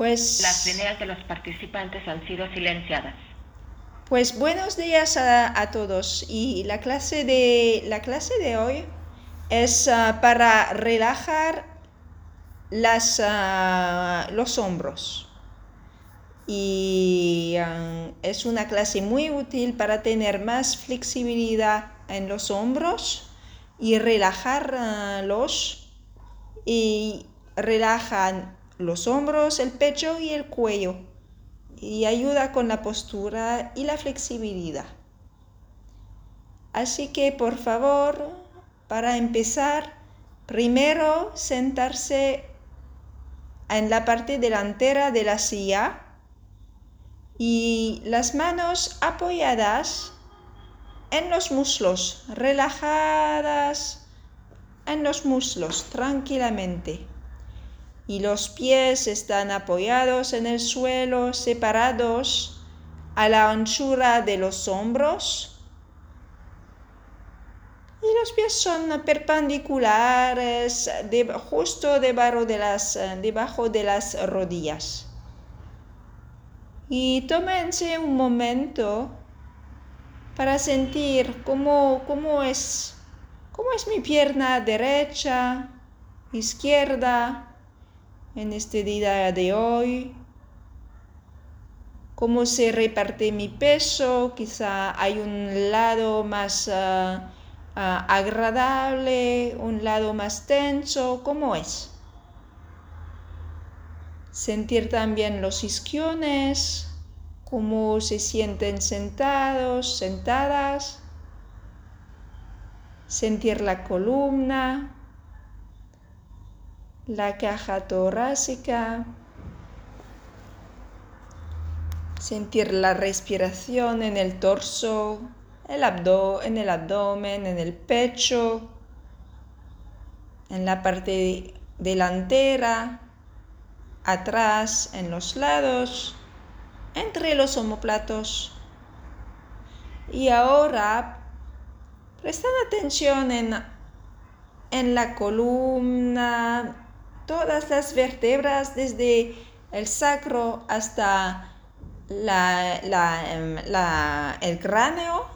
Pues, Las líneas de los participantes han sido silenciadas. pues buenos días a, a todos. Y la clase de, la clase de hoy es ah, para relajar las, ah, los hombros. Y ah, es una clase muy útil para tener más flexibilidad en los hombros y relajarlos y relajan los hombros, el pecho y el cuello y ayuda con la postura y la flexibilidad. Así que por favor, para empezar, primero sentarse en la parte delantera de la silla y las manos apoyadas en los muslos, relajadas en los muslos tranquilamente. Y los pies están apoyados en el suelo, separados a la anchura de los hombros. Y los pies son perpendiculares, justo debajo de, las, debajo de las rodillas. Y tómense un momento para sentir cómo, cómo, es, cómo es mi pierna derecha, izquierda en este día de hoy, cómo se reparte mi peso, quizá hay un lado más uh, uh, agradable, un lado más tenso, ¿cómo es? Sentir también los isquiones, cómo se sienten sentados, sentadas. Sentir la columna, la caja torácica. Sentir la respiración en el torso, el abdo en el abdomen, en el pecho, en la parte delantera, atrás, en los lados entre los omoplatos. Y ahora prestan atención en, en la columna, todas las vértebras desde el sacro hasta la, la, la, el cráneo,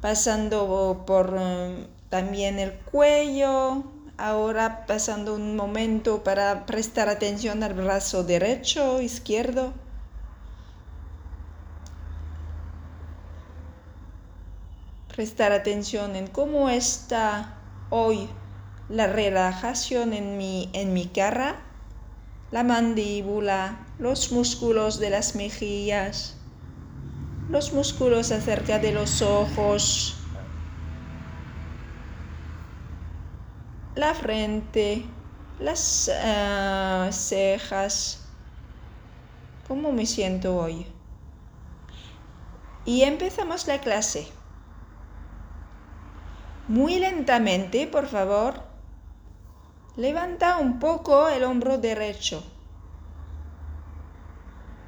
pasando por um, también el cuello, Ahora pasando un momento para prestar atención al brazo derecho, izquierdo. Prestar atención en cómo está hoy la relajación en mi, en mi cara, la mandíbula, los músculos de las mejillas, los músculos acerca de los ojos, la frente, las uh, cejas, cómo me siento hoy. Y empezamos la clase. Muy lentamente, por favor. Levanta un poco el hombro derecho.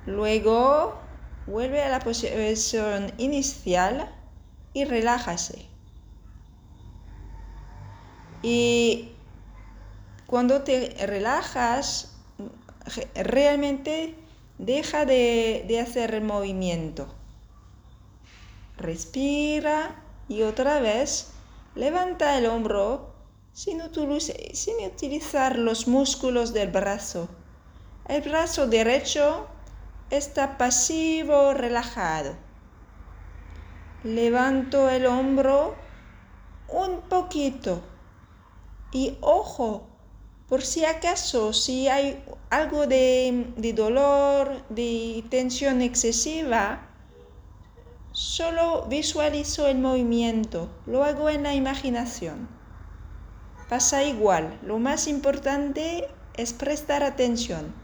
Luego vuelve a la posición inicial y relájase. Y cuando te relajas, realmente deja de, de hacer el movimiento. Respira y otra vez levanta el hombro sin, sin utilizar los músculos del brazo. El brazo derecho está pasivo, relajado. Levanto el hombro un poquito y ojo, por si acaso, si hay algo de, de dolor, de tensión excesiva, solo visualizo el movimiento, lo hago en la imaginación. Pasa igual, lo más importante es prestar atención,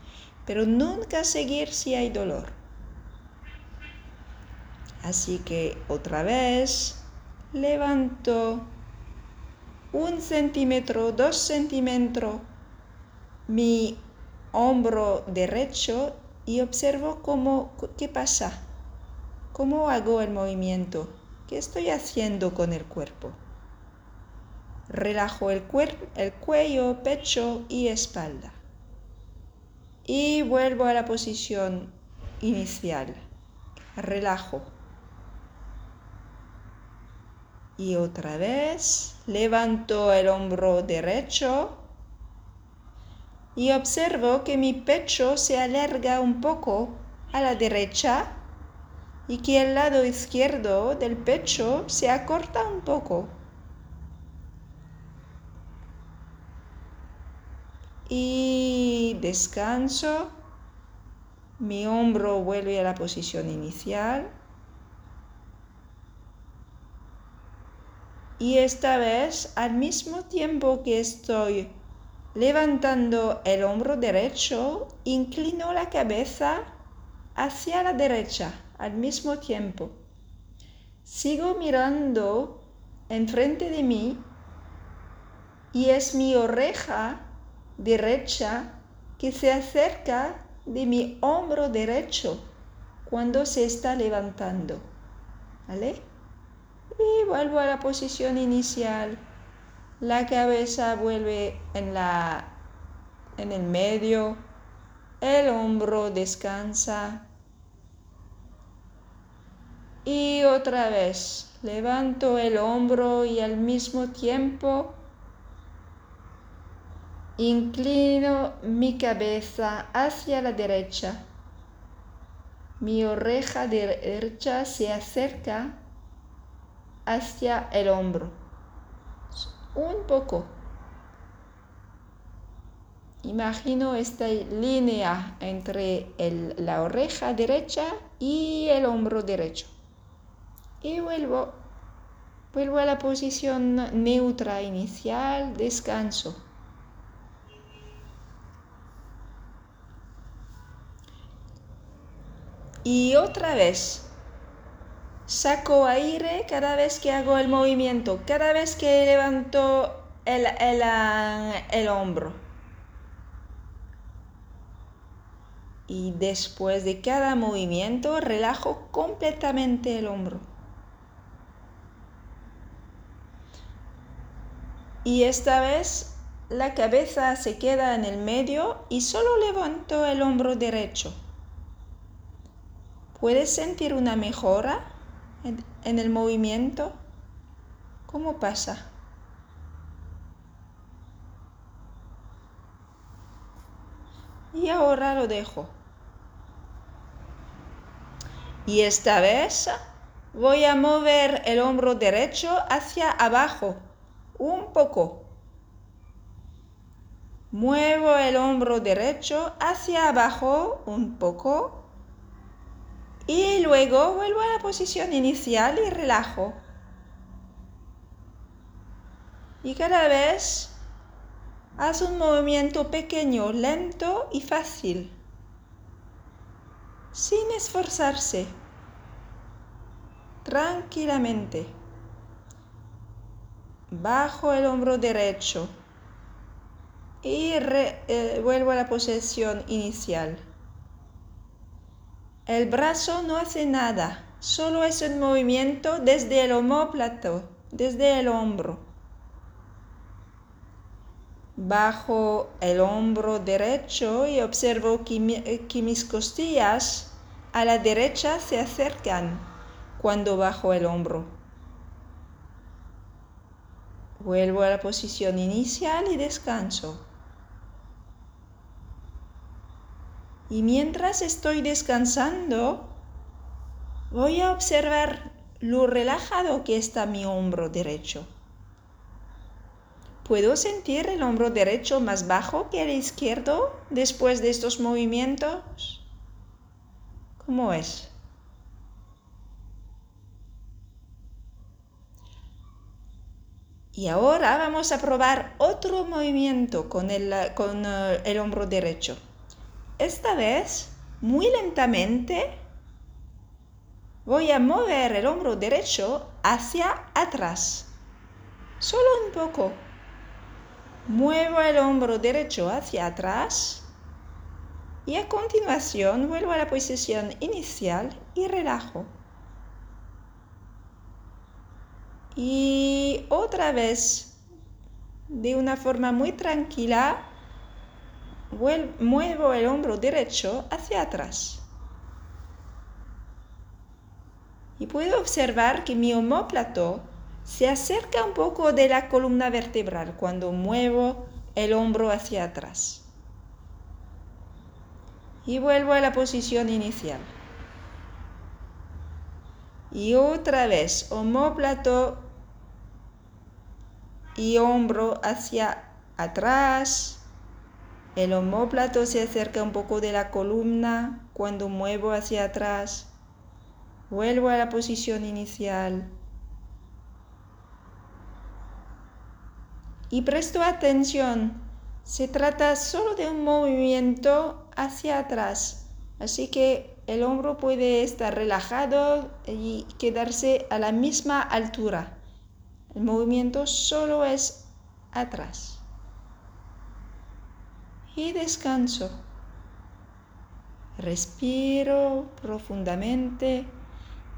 pero nunca seguir si hay dolor. Así que otra vez, levanto un centímetro, dos centímetros mi hombro derecho y observo cómo, qué pasa, cómo hago el movimiento, qué estoy haciendo con el cuerpo. Relajo el, el cuello, pecho y espalda. y vuelvo a la posición inicial. Relajo. Y otra vez levanto el hombro derecho y observo que mi pecho se alarga un poco a la derecha y que el lado izquierdo del pecho se acorta un poco. Y descanso. Mi hombro vuelve a la posición inicial. Y esta vez, al mismo tiempo que estoy levantando el hombro derecho, inclino la cabeza hacia la derecha al mismo tiempo. Sigo mirando enfrente de mí y es mi oreja derecha que se acerca de mi hombro derecho cuando se está levantando. ¿Vale? Y vuelvo a la posición inicial. La cabeza vuelve en, la, en el medio. El hombro descansa. Y otra vez, levanto el hombro y al mismo tiempo inclino mi cabeza hacia la derecha. Mi oreja derecha se acerca hacia el hombro. Un poco. Imagino esta línea entre la oreja derecha y el hombro derecho y vuelvo, vuelvo a la posición neutra inicial, descanso. Y otra vez, saco aire cada vez que hago el movimiento, cada vez que levanto el, el, el hombro. Y después de cada movimiento relajo completamente el hombro. Y esta vez la cabeza se queda en el medio y solo levanto el hombro derecho. ¿Puedes sentir una mejora en, el movimiento? ¿Cómo pasa? Y ahora lo dejo. Y esta vez voy a mover el hombro derecho hacia abajo un poco. Muevo el hombro derecho hacia abajo un poco y luego vuelvo a la posición inicial y relajo. Y cada vez haz un movimiento pequeño, lento y fácil, sin esforzarse, tranquilamente bajo el hombro derecho y eh, vuelvo a la posición inicial. El brazo no hace nada, solo es un movimiento desde el homóplato, desde el hombro. Bajo el hombro derecho y observo que, que mis costillas a la derecha se acercan cuando bajo el hombro. Vuelvo a la posición inicial y descanso. Y mientras estoy descansando, voy a observar lo relajado que está mi hombro derecho. ¿Puedo sentir el hombro derecho más bajo que el izquierdo después de estos movimientos? ¿Cómo es? Y ahora vamos a probar otro movimiento con el, con eh, el hombro derecho. Esta vez, muy lentamente, voy a mover el hombro derecho hacia atrás. Solo un poco. Muevo el hombro derecho hacia atrás y a continuación vuelvo a la posición inicial y relajo. Y otra vez, de una forma muy tranquila, muevo el hombro derecho hacia atrás. Y puedo observar que mi homóplato se acerca un poco de la columna vertebral cuando muevo el hombro hacia atrás. Y vuelvo a la posición inicial. Y otra vez, homóplato y hombro hacia atrás. El homóplato se acerca un poco de la columna cuando muevo hacia atrás. Vuelvo a la posición inicial. Y presto atención, se trata solo de un movimiento hacia atrás, así que el hombro puede estar relajado y quedarse a la misma altura. El movimiento solo es atrás. Y descanso. Respiro profundamente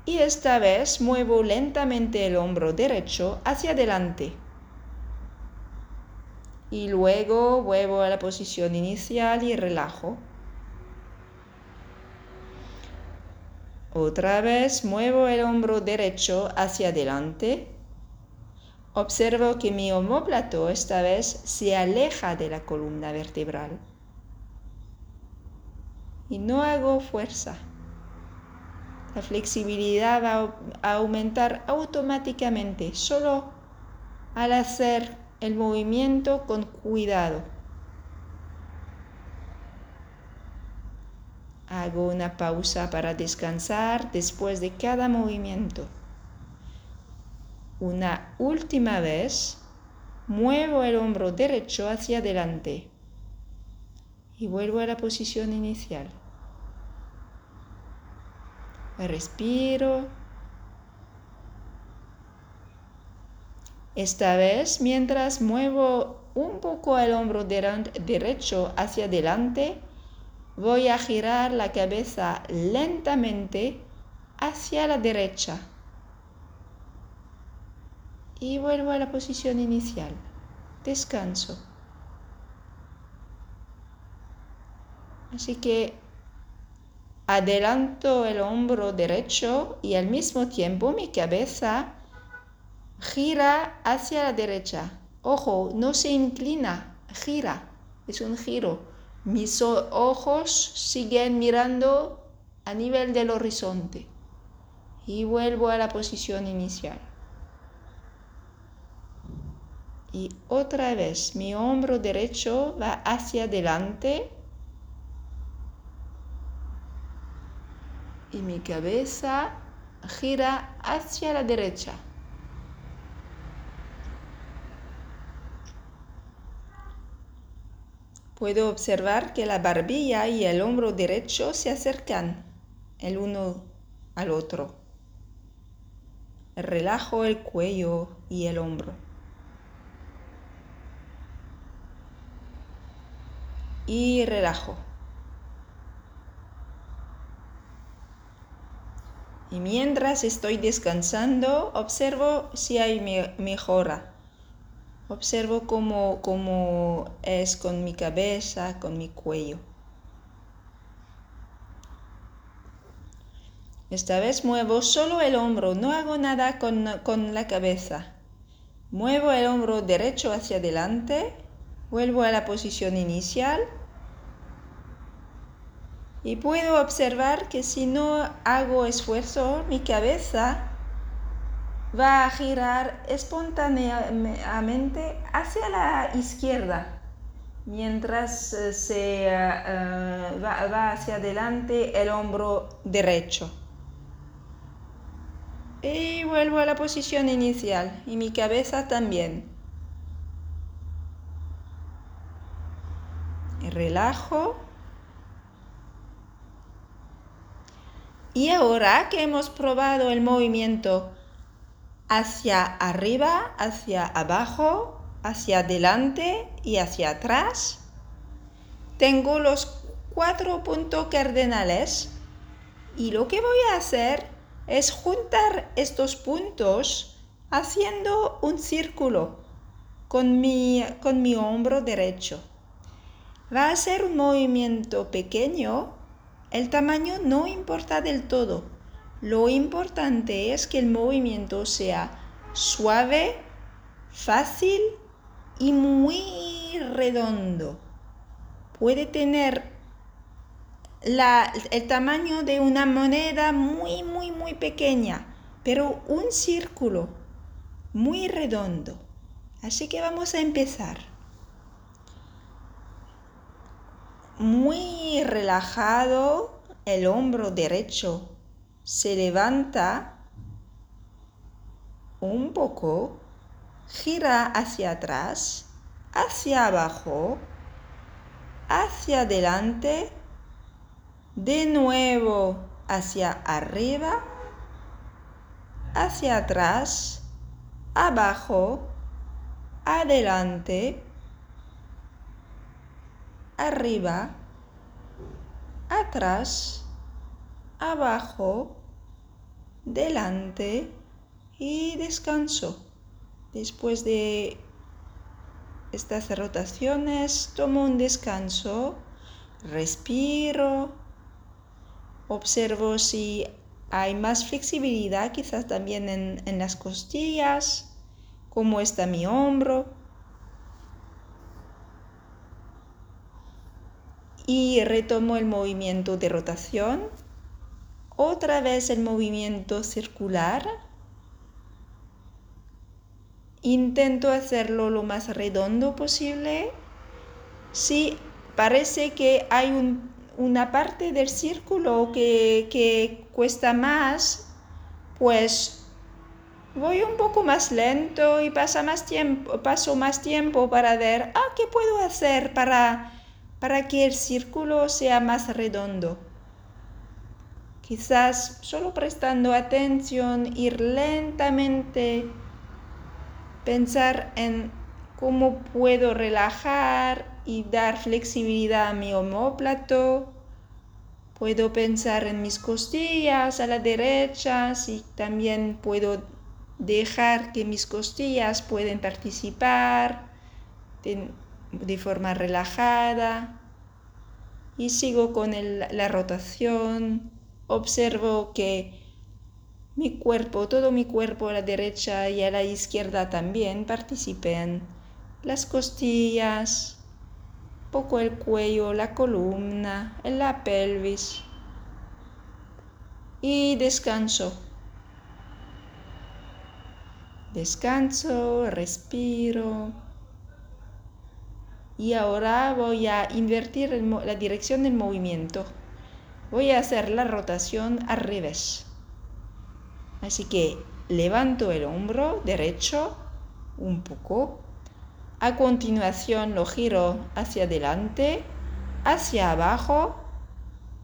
y esta vez muevo lentamente el hombro derecho hacia adelante. Y luego vuelvo a la posición inicial y relajo. Otra vez muevo el hombro derecho hacia adelante. Observo que mi homóplato esta vez se aleja de la columna vertebral. Y no hago fuerza. La flexibilidad va a aumentar automáticamente solo al hacer el movimiento con cuidado. Hago una pausa para descansar después de cada movimiento. Una última vez, muevo el hombro derecho hacia adelante y vuelvo a la posición inicial. Respiro. Esta vez, mientras muevo un poco el hombro derecho hacia adelante, voy a girar la cabeza lentamente hacia la derecha. Y vuelvo a la posición inicial. Descanso. Así que Adelanto el hombro derecho y al mismo tiempo mi cabeza gira hacia la derecha. Ojo, no se inclina, gira, es un giro. Mis ojos siguen mirando a nivel del horizonte y vuelvo a la posición inicial. Y otra vez mi hombro derecho va hacia adelante y mi cabeza gira hacia la derecha. Puedo observar que la barbilla y el hombro derecho se acercan el uno al otro. Relajo el cuello y el hombro. Y relajo. Y mientras estoy descansando, observo si hay mejora. Observo cómo, cómo es con mi cabeza, con mi cuello. Esta vez muevo solo el hombro, no hago nada con, con, la cabeza. Muevo el hombro derecho hacia adelante, vuelvo a la posición inicial y puedo observar que si no hago esfuerzo, mi cabeza va a girar espontáneamente hacia la izquierda, mientras eh, se eh, eh, va, hacia adelante el hombro derecho. Y vuelvo a la posición inicial y mi cabeza también. relajo Y ahora que hemos probado el movimiento hacia arriba, hacia abajo, hacia adelante y hacia atrás, tengo los cuatro puntos cardinales y lo que voy a hacer es juntar estos puntos haciendo un círculo con mi, con mi hombro derecho. va a ser un movimiento pequeño, el tamaño no importa del todo. Lo importante es que el movimiento sea suave, fácil y muy redondo. Puede tener el tamaño de una moneda muy, muy, muy pequeña, pero un círculo muy redondo. Así que vamos a empezar. Muy relajado, el hombro derecho se levanta un poco, gira hacia atrás, hacia abajo, hacia adelante, de nuevo hacia arriba, hacia atrás, abajo, adelante, arriba, atrás, abajo, delante y descanso. Después de estas rotaciones, tomo un descanso, respiro, observo si hay más flexibilidad, quizás también en, en las costillas, cómo está mi hombro. Y retomo el movimiento de rotación. Otra vez el movimiento circular. Intento hacerlo lo más redondo posible. Si parece que hay un una parte del círculo que, cuesta más, pues voy un poco más lento y pasa más tiempo, paso más tiempo para ver, ah, ¿qué puedo hacer para, para que el círculo sea más redondo? Quizás solo prestando atención, ir lentamente, pensar en cómo puedo relajar y dar flexibilidad a mi homóplato. Puedo pensar en mis costillas a la derecha, y también puedo dejar que mis costillas pueden participar de, forma relajada. Y sigo con la rotación. Observo que mi cuerpo, todo mi cuerpo a la derecha y a la izquierda también participen. Las costillas, poco el cuello, la columna, la pelvis. Y descanso. Descanso, respiro. Y ahora voy a invertir la dirección del movimiento. Voy a hacer la rotación al revés. Así que levanto el hombro derecho un poco a continuación lo giro hacia adelante, hacia abajo,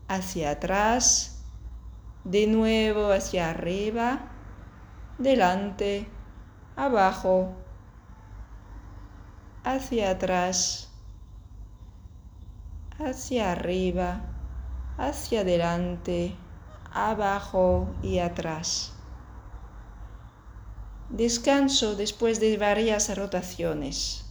hacia atrás, de nuevo hacia arriba, delante, abajo, hacia atrás, hacia arriba, hacia adelante, abajo y atrás. Descanso después de varias rotaciones.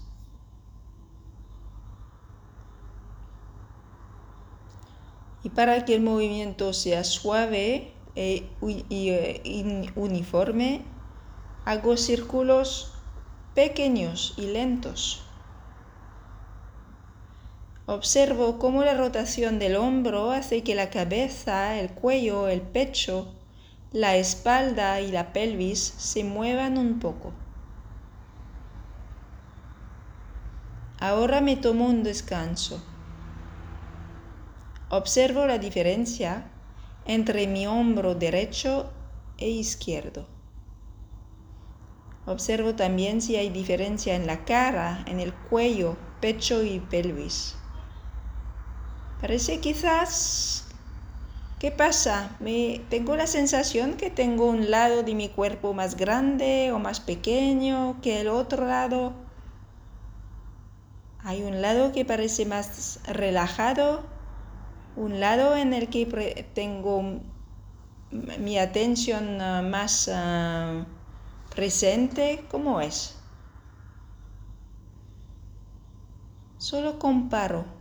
Y para que el movimiento sea suave e, e, uniforme, hago círculos pequeños y lentos. Observo cómo la rotación del hombro hace que la cabeza, el cuello, el pecho, la espalda y la pelvis se muevan un poco. Ahora me tomo un descanso. Observo la diferencia entre mi hombro derecho e izquierdo. Observo también si hay diferencia en la cara, en el cuello, pecho y pelvis. Parece quizás... ¿Qué pasa? Me, tengo la sensación que tengo un lado de mi cuerpo más grande o más pequeño que el otro lado. Hay un lado que parece más relajado un lado en el que tengo mi atención ah, más ah, presente, ¿cómo es? Solo comparo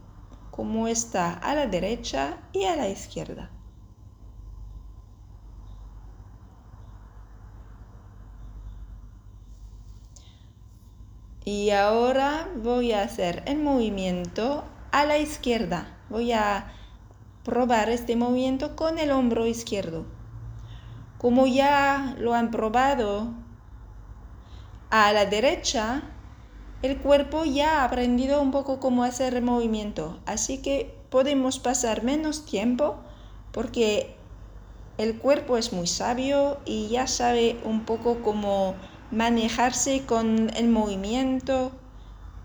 como está a la derecha y a la izquierda. Y ahora voy a hacer el movimiento a la izquierda. Voy a probar este movimiento con el hombro izquierdo. Como ya lo han probado a la derecha, el cuerpo ya ha aprendido un poco cómo hacer movimiento. Así que podemos pasar menos tiempo porque el cuerpo es muy sabio y ya sabe un poco cómo manejarse con el movimiento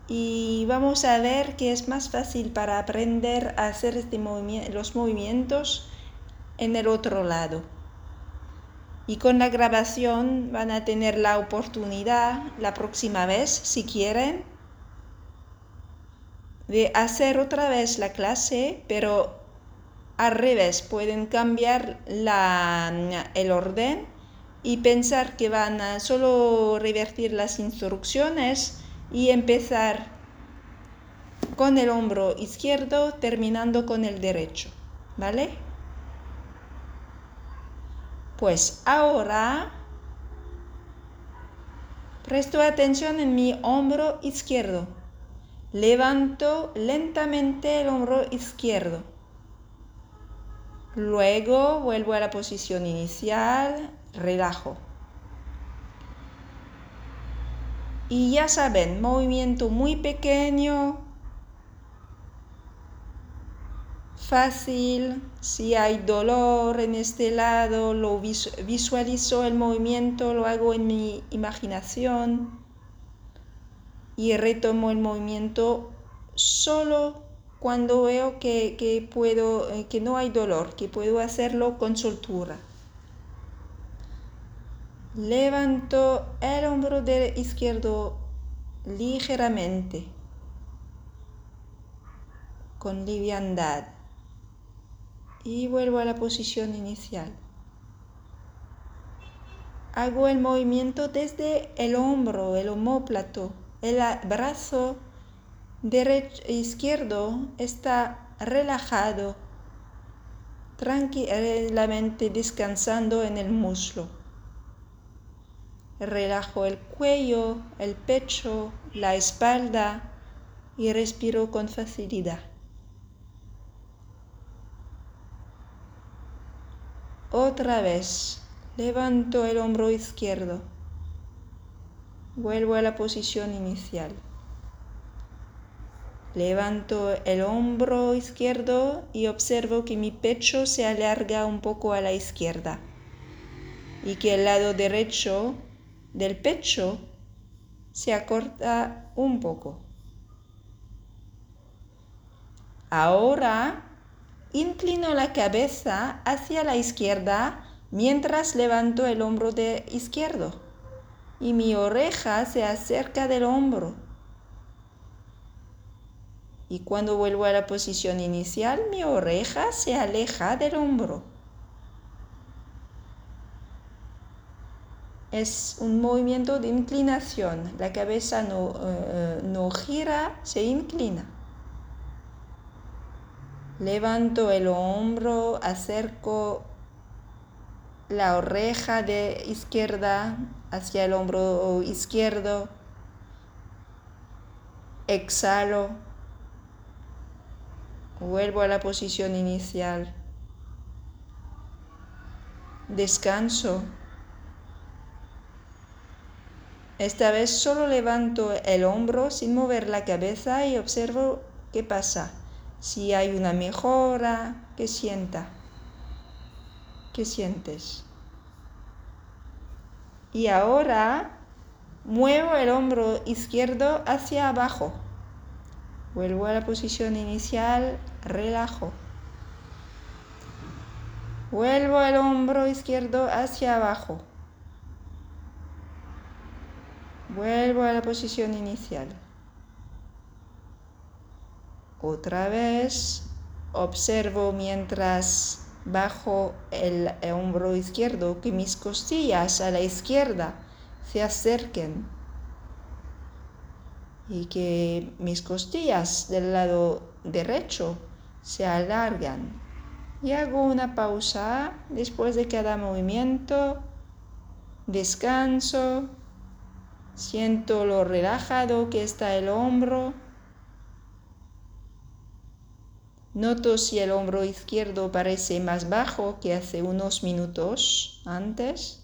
y vamos a ver que es más fácil para aprender a hacer este los movimientos en el otro lado. Y con la grabación van a tener la oportunidad la próxima vez, si quieren, de hacer otra vez la clase, pero al revés, pueden cambiar el orden y pensar que van a solo revertir las instrucciones y empezar con el hombro izquierdo terminando con el derecho, ¿vale? Pues ahora presto atención en mi hombro izquierdo. Levanto lentamente el hombro izquierdo. Luego vuelvo a la posición inicial, relajo. Y ya saben, movimiento muy pequeño, fácil. Si hay dolor en este lado, lo visualizo el movimiento, lo hago en mi imaginación y retomo el movimiento solo cuando veo que, que, puedo, eh, que no hay dolor, que puedo hacerlo con soltura. Levanto el hombro izquierdo ligeramente, con liviandad, y vuelvo a la posición inicial. Hago el movimiento desde el hombro, el homóplato, el brazo derecho izquierdo está relajado, tranquilamente descansando en el muslo. Relajo el cuello, el pecho, la espalda y respiro con facilidad. Otra vez, levanto el hombro izquierdo. Vuelvo a la posición inicial. Levanto el hombro izquierdo y observo que mi pecho se alarga un poco a la izquierda y que el lado derecho del pecho se acorta un poco. Ahora inclino la cabeza hacia la izquierda mientras levanto el hombro de izquierdo y mi oreja se acerca del hombro. Y cuando vuelvo a la posición inicial, mi oreja se aleja del hombro. es un movimiento de inclinación. La cabeza no, eh, no gira, se inclina. Levanto el hombro, acerco la oreja de izquierda hacia el hombro izquierdo. Exhalo. Vuelvo a la posición inicial. Descanso. Esta vez solo levanto el hombro sin mover la cabeza y observo qué pasa. Si hay una mejora, ¿qué sienta? ¿Qué sientes? Y ahora muevo el hombro izquierdo hacia abajo. Vuelvo a la posición inicial, relajo. Vuelvo el hombro izquierdo hacia abajo. Vuelvo a la posición inicial. Otra vez observo mientras bajo el hombro izquierdo que mis costillas a la izquierda se acerquen. y que mis costillas del lado derecho se alargan. Y hago una pausa después de cada movimiento. Descanso. Siento lo relajado que está el hombro. Noto si el hombro izquierdo parece más bajo que hace unos minutos antes.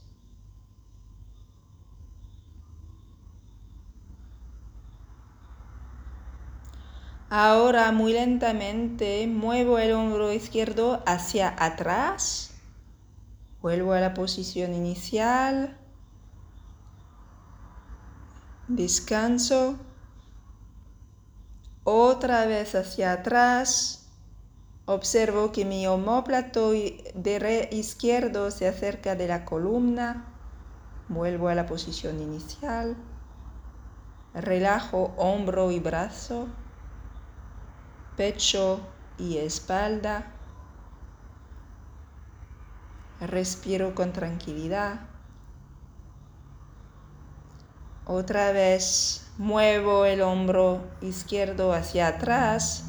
Ahora muy lentamente muevo el hombro izquierdo hacia atrás. Vuelvo a la posición inicial. Descanso. Otra vez hacia atrás. Observo que mi homóplato izquierdo se acerca de la columna. Vuelvo a la posición inicial. Relajo hombro y brazo pecho y espalda. Respiro con tranquilidad. Otra vez muevo el hombro izquierdo hacia atrás.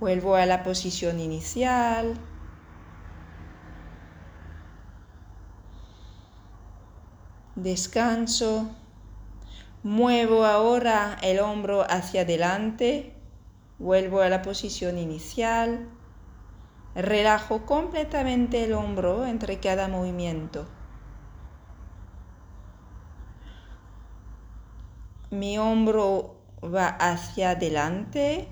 Vuelvo a la posición inicial. Descanso. Muevo ahora el hombro hacia adelante, vuelvo a la posición inicial, relajo completamente el hombro entre cada movimiento. Mi hombro va hacia adelante,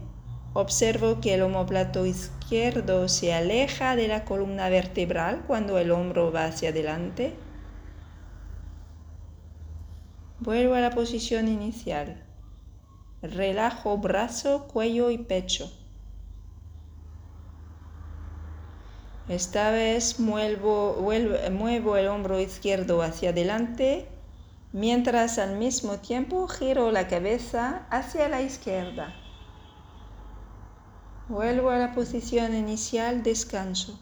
observo que el omoplato izquierdo se aleja de la columna vertebral cuando el hombro va hacia adelante. Vuelvo a la posición inicial. Relajo brazo, cuello y pecho. Esta vez muevo, muevo el hombro izquierdo hacia adelante, mientras al mismo tiempo giro la cabeza hacia la izquierda. Vuelvo a la posición inicial, descanso.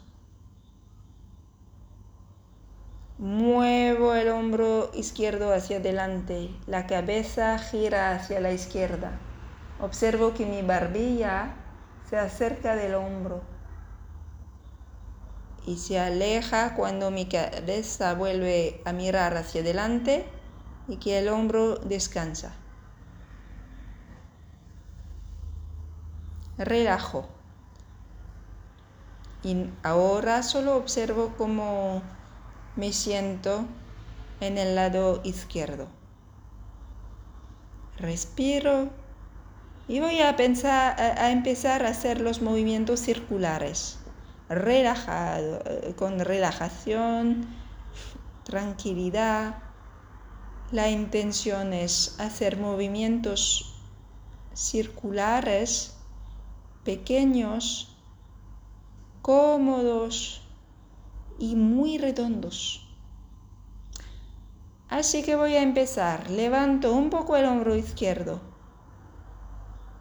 Muevo el hombro izquierdo hacia adelante, la cabeza gira hacia la izquierda. Observo que mi barbilla se acerca del hombro y se aleja cuando mi cabeza vuelve a mirar hacia adelante y que el hombro descansa. Relajo. Y ahora solo observo cómo me siento en el lado izquierdo. Respiro y voy a, pensar, a, empezar a hacer los movimientos circulares, relajado, con relajación, tranquilidad. La intención es hacer movimientos circulares, pequeños, cómodos, y muy redondos. Así que voy a empezar. Levanto un poco el hombro izquierdo.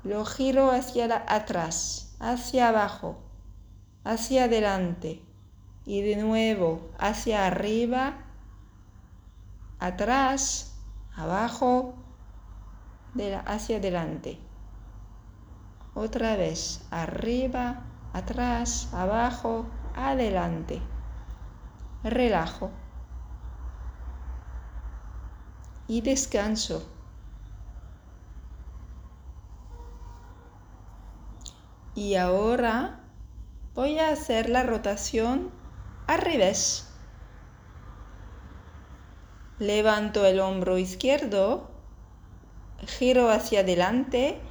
Lo giro hacia atrás, hacia abajo, hacia adelante y de nuevo hacia arriba, atrás, abajo, hacia adelante. Otra vez, arriba, atrás, abajo, adelante relajo y descanso. Y ahora voy a hacer la rotación al revés. Levanto el hombro izquierdo, giro hacia adelante,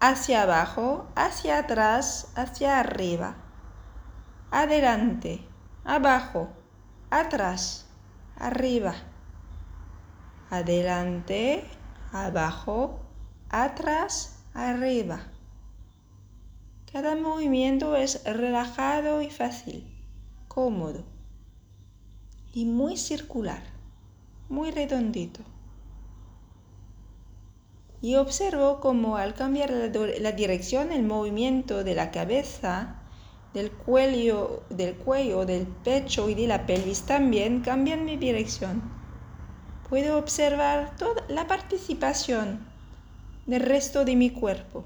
hacia abajo, hacia atrás, hacia arriba, adelante, abajo, atrás, arriba, adelante, abajo, atrás, arriba. Cada movimiento es relajado y fácil, cómodo y muy circular, muy redondito. Y observo cómo al cambiar la, dirección, el movimiento de la cabeza del cuello, del cuello, del pecho y de la pelvis también cambian mi dirección. puedo observar toda la participación del resto de mi cuerpo.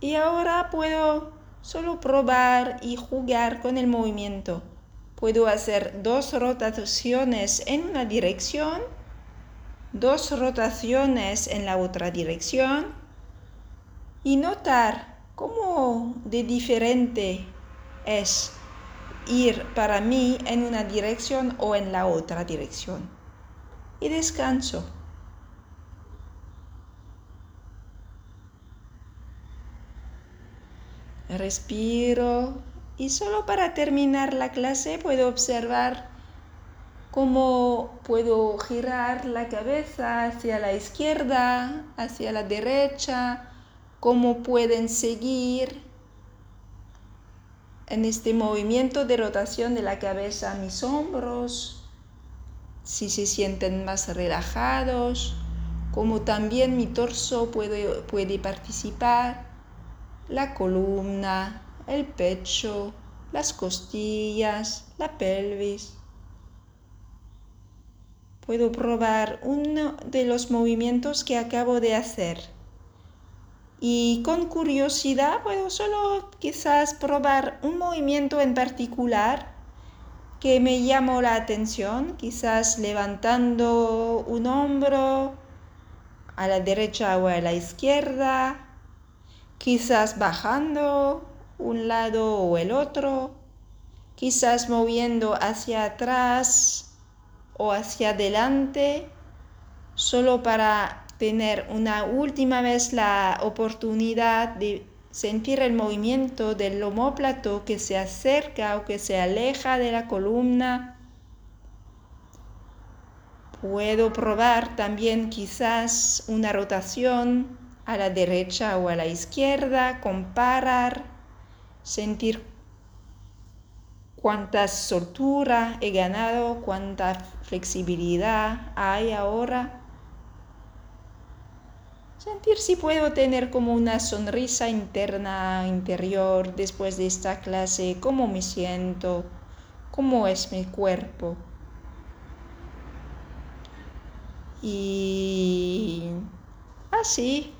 Y ahora puedo solo probar y jugar con el movimiento. Puedo hacer dos rotaciones en una dirección, dos rotaciones en la otra dirección y notar cómo de diferente es ir para mí en una dirección o en la otra dirección. Y descanso. Respiro y solo para terminar la clase puedo observar cómo puedo girar la cabeza hacia la izquierda, hacia la derecha, cómo pueden seguir en este movimiento de rotación de la cabeza mis hombros, si se sienten más relajados, como también mi torso puede, puede participar la columna, el pecho, las costillas, la pelvis. Puedo probar uno de los movimientos que acabo de hacer. Y con curiosidad puedo solo quizás probar un movimiento en particular que me llamó la atención, quizás levantando un hombro a la derecha o a la izquierda, quizás bajando un lado o el otro, quizás moviendo hacia atrás o hacia adelante, solo para tener una última vez la oportunidad de sentir el movimiento del homóplato que se acerca o que se aleja de la columna. Puedo probar también quizás una rotación a la derecha o a la izquierda, comparar, sentir cuánta soltura he ganado, cuánta flexibilidad hay ahora. Sentir si puedo tener como una sonrisa interna, interior, después de esta clase, cómo me siento, cómo es mi cuerpo. Y así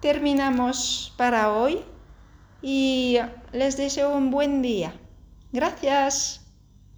terminamos para hoy y les deseo un buen día. Gracias.